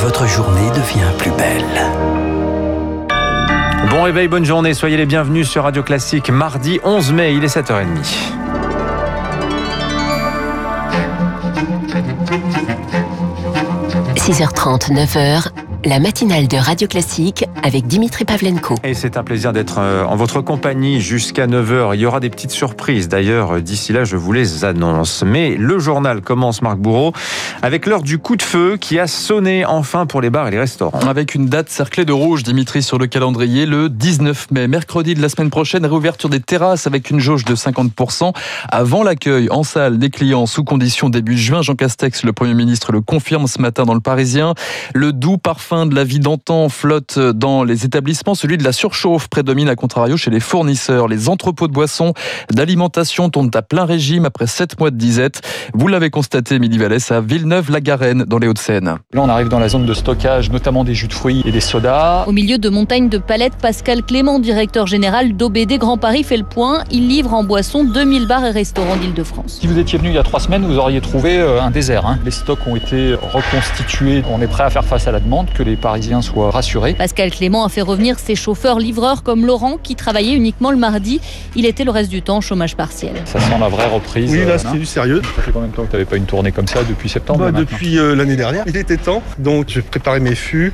votre journée devient plus belle. Bon réveil, bonne journée, soyez les bienvenus sur Radio Classique mardi 11 mai, il est 7h30. – 6h30, 9h, la matinale de Radio Classique avec Dimitri Pavlenko. Et c'est un plaisir d'être euh, en votre compagnie jusqu'à 9h. Il y aura des petites surprises. D'ailleurs, euh, d'ici là, je vous les annonce. Mais le journal commence, Marc Bourreau, avec l'heure du coup de feu qui a sonné enfin pour les bars et les restaurants. Avec une date cerclée de rouge, Dimitri, sur le calendrier, le 19 mai, mercredi de la semaine prochaine, réouverture des terrasses avec une jauge de 50% avant l'accueil en salle des clients sous condition début juin. Jean Castex, le Premier ministre, le confirme ce matin dans le Parisien. Le doux parfum fin de la vie d'antan flotte dans les établissements. Celui de la surchauffe prédomine à contrario chez les fournisseurs. Les entrepôts de boissons, d'alimentation tournent à plein régime après sept mois de disette. Vous l'avez constaté, Midi Vallès, à Villeneuve-la-Garenne, dans les Hauts-de-Seine. Là, on arrive dans la zone de stockage, notamment des jus de fruits et des sodas. Au milieu de montagnes de palettes, Pascal Clément, directeur général d'OBD Grand Paris, fait le point. Il livre en boisson 2000 bars et restaurants d'Île-de-France. Si vous étiez venu il y a trois semaines, vous auriez trouvé euh, un désert. Hein. Les stocks ont été reconstitués. On est prêt à faire face à la demande que les Parisiens soient rassurés. Pascal Clément a fait revenir ses chauffeurs-livreurs comme Laurent qui travaillait uniquement le mardi. Il était le reste du temps au chômage partiel. Ça sent la vraie reprise. Oui, là euh, c'est du sérieux. Ça fait combien de temps que tu n'avais pas une tournée comme ça depuis septembre Bah, depuis euh, l'année dernière, il était temps. Donc je préparais mes fûts.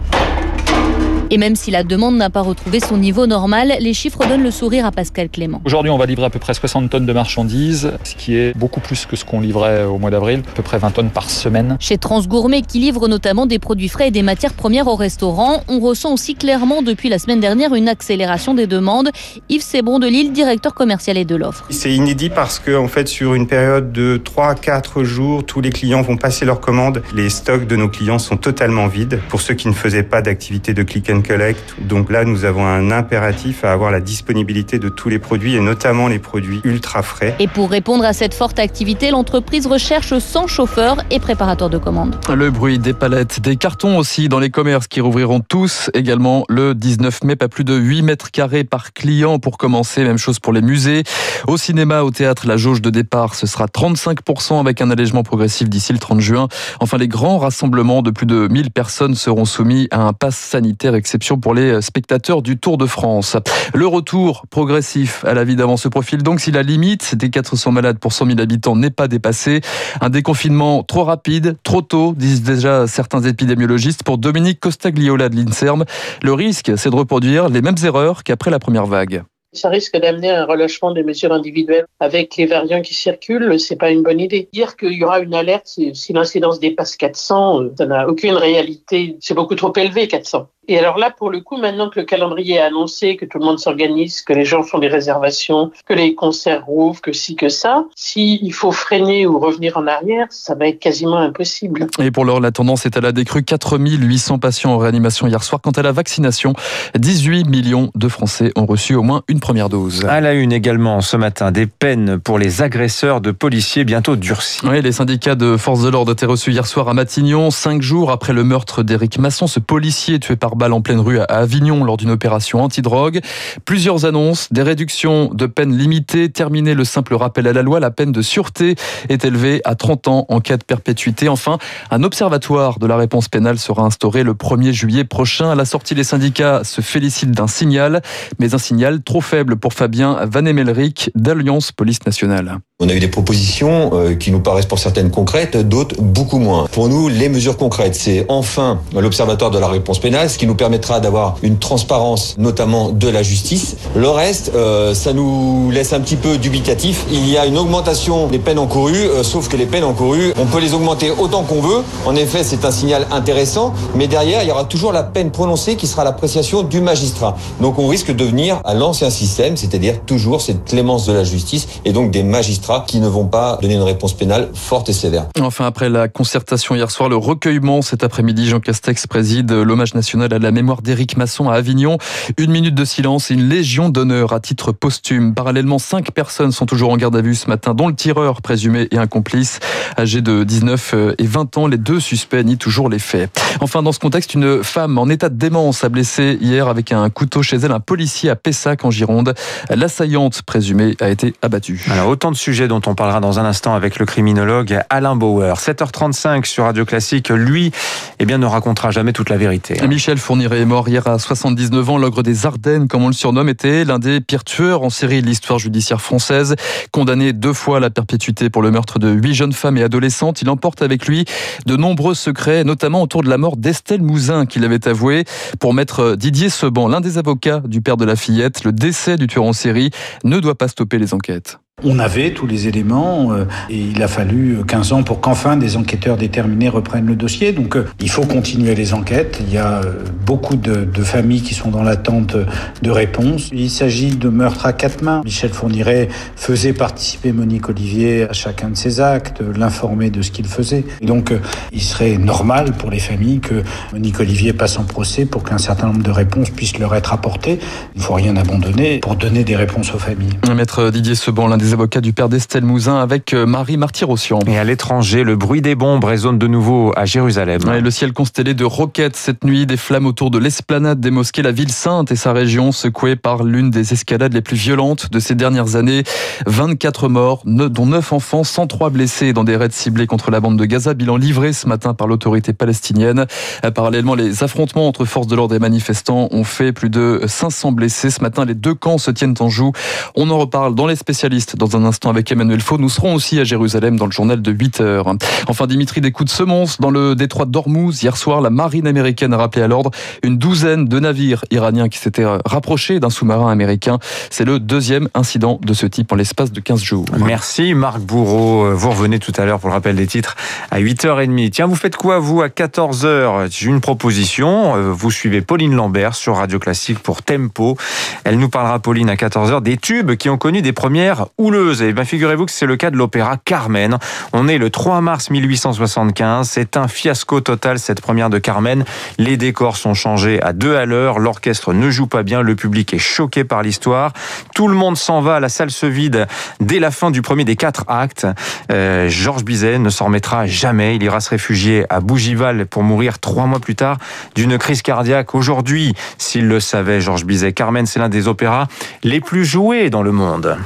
Et même si la demande n'a pas retrouvé son niveau normal, les chiffres donnent le sourire à Pascal Clément. Aujourd'hui, on va livrer à peu près 60 tonnes de marchandises, ce qui est beaucoup plus que ce qu'on livrait au mois d'avril, à peu près 20 tonnes par semaine. Chez Transgourmet, qui livre notamment des produits frais et des matières premières au restaurant, on ressent aussi clairement depuis la semaine dernière une accélération des demandes. Yves Sebon de Lille, directeur commercial et de l'offre. C'est inédit parce que en fait sur une période de 3 à 4 jours, tous les clients vont passer leurs commandes. Les stocks de nos clients sont totalement vides pour ceux qui ne faisaient pas d'activité de click and collect. Donc là, nous avons un impératif à avoir la disponibilité de tous les produits et notamment les produits ultra frais. Et pour répondre à cette forte activité, l'entreprise recherche 100 chauffeurs et préparateurs de commandes. Le bruit des palettes, des cartons aussi dans les commerces qui rouvriront tous également le 19 mai, pas plus de 8 mètres carrés par client pour commencer. Même chose pour les musées. Au cinéma, au théâtre, la jauge de départ, ce sera 35% avec un allègement progressif d'ici le 30 juin. Enfin, les grands rassemblements de plus de 1000 personnes seront soumis à un pass sanitaire, exception pour les spectateurs du Tour de France. Le retour progressif à la vie d'avant se profile donc si la limite des 400 malades pour 100 000 habitants n'est pas dépassée. Un déconfinement trop rapide, trop tôt, disent déjà certains épidémiologistes. Pour Dominique Costagliola de l'INSERM, le risque, c'est de reproduire les mêmes erreurs qu'après la première vague. Ça risque d'amener un relâchement des mesures individuelles avec les variants qui circulent. C'est pas une bonne idée. Dire qu'il y aura une alerte si l'incidence dépasse 400, euh, ça n'a aucune réalité. C'est beaucoup trop élevé 400. Et alors là, pour le coup, maintenant que le calendrier est annoncé, que tout le monde s'organise, que les gens font des réservations, que les concerts rouvrent, que si, que ça, s'il faut freiner ou revenir en arrière, ça va être quasiment impossible. Et pour l'heure, la tendance est à la décrue. 4800 patients en réanimation hier soir. Quant à la vaccination, 18 millions de Français ont reçu au moins une première dose. À la une également ce matin, des peines pour les agresseurs de policiers bientôt durcies. Oui, les syndicats de forces de l'ordre étaient reçus hier soir à Matignon, cinq jours après le meurtre d'Éric Masson, ce policier tué par en pleine rue à Avignon lors d'une opération anti-drogue. Plusieurs annonces, des réductions de peines limitées, terminer le simple rappel à la loi, la peine de sûreté est élevée à 30 ans en cas de perpétuité. Enfin, un observatoire de la réponse pénale sera instauré le 1er juillet prochain. À la sortie, les syndicats se félicitent d'un signal, mais un signal trop faible pour Fabien Van Emelric d'Alliance Police Nationale. On a eu des propositions euh, qui nous paraissent pour certaines concrètes, d'autres beaucoup moins. Pour nous, les mesures concrètes, c'est enfin l'Observatoire de la réponse pénale, ce qui nous permettra d'avoir une transparence, notamment de la justice. Le reste, euh, ça nous laisse un petit peu dubitatif. Il y a une augmentation des peines encourues, euh, sauf que les peines encourues, on peut les augmenter autant qu'on veut. En effet, c'est un signal intéressant, mais derrière, il y aura toujours la peine prononcée qui sera l'appréciation du magistrat. Donc on risque de venir à l'ancien système, c'est-à-dire toujours cette clémence de la justice et donc des magistrats qui ne vont pas donner une réponse pénale forte et sévère. Enfin, après la concertation hier soir, le recueillement cet après-midi, Jean Castex préside l'hommage national à la mémoire d'Éric Masson à Avignon. Une minute de silence et une légion d'honneur à titre posthume. Parallèlement, cinq personnes sont toujours en garde à vue ce matin, dont le tireur présumé et un complice. Âgé de 19 et 20 ans, les deux suspects nient toujours les faits. Enfin, dans ce contexte, une femme en état de démence a blessé hier avec un couteau chez elle un policier à Pessac en Gironde. L'assaillante présumée a été abattue. Alors, autant de sujets dont on parlera dans un instant avec le criminologue Alain Bauer. 7h35 sur Radio Classique. Lui, eh bien, ne racontera jamais toute la vérité. Michel Fourniret est mort hier à 79 ans. L'ogre des Ardennes, comme on le surnomme, était l'un des pires tueurs en série de l'histoire judiciaire française. Condamné deux fois à la perpétuité pour le meurtre de huit jeunes femmes et adolescentes, il emporte avec lui de nombreux secrets, notamment autour de la mort d'Estelle Mouzin, qu'il avait avoué. Pour mettre Didier Seban, l'un des avocats du père de la fillette, le décès du tueur en série ne doit pas stopper les enquêtes. On avait tous les éléments euh, et il a fallu 15 ans pour qu'enfin des enquêteurs déterminés reprennent le dossier. Donc euh, il faut continuer les enquêtes. Il y a euh, beaucoup de, familles qui sont dans l'attente de réponses. Il s'agit de meurtres à quatre mains. Michel Fourniret faisait participer Monique Olivier à chacun de ses actes, l'informer de ce qu'il faisait. Et donc il serait normal pour les familles que Monique Olivier passe en procès pour qu'un certain nombre de réponses puissent leur être apportées. Il ne faut rien abandonner pour donner des réponses aux familles. Maître Didier Seban, l'un des avocats du père d'Estelle Mouzin avec euh, Marie Martyr-Ossian. Et à l'étranger, le bruit des bombes résonne de nouveau à Jérusalem. Ouais, le ciel constellé de roquettes cette nuit, des flammes autour de l'esplanade des mosquées, la ville sainte et sa région secouée par l'une des escalades les plus violentes de ces dernières années. 24 morts, dont 9 enfants, 103 blessés dans des raids ciblés contre la bande de Gaza, bilan livré ce matin par l'autorité palestinienne. Euh, parallèlement, les affrontements entre forces de l'ordre et manifestants ont fait plus de 500 blessés. Ce matin, les deux camps se tiennent en joue. On en reparle dans les spécialistes dans un instant avec Emmanuel Faux. Nous serons aussi à Jérusalem dans le journal de 8 heures. Enfin, Dimitri, des coups de semonce dans le détroit d'Ormuz. Hier soir, la marine américaine a rappelé à l'ordre une douzaine de navires iraniens qui s'étaient rapprochés d'un sous-marin américain. C'est le deuxième incident de ce type en l'espace de 15 jours. Merci Marc Bourreau. Vous revenez tout à l'heure pour le rappel des titres à 8h30. Tiens, vous faites quoi vous à 14h J'ai une proposition. Vous suivez Pauline Lambert sur Radio Classique pour Tempo. Elle nous parlera, Pauline, à 14h des tubes qui ont connu des premières Et bien, figurez-vous que c'est le cas de l'opéra Carmen. On est le 3 mars 1875. C'est un fiasco total, cette première de Carmen. Les décors sont changés à deux à l'heure. L'orchestre ne joue pas bien. Le public est choqué par l'histoire. Tout le monde s'en va. La salle se vide dès la fin du premier des quatre actes. Euh, Georges Bizet ne s'en remettra jamais. Il ira se réfugier à Bougival pour mourir trois mois plus tard d'une crise cardiaque. Aujourd'hui, s'il le savait, Georges Bizet, Carmen, c'est l'un des opéras les plus joués dans le monde.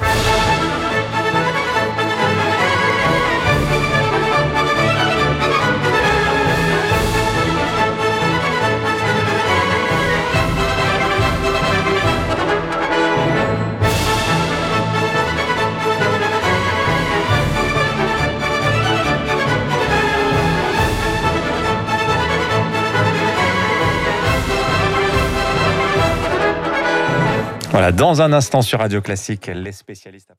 Voilà, dans un instant sur Radio Classique, les spécialistes.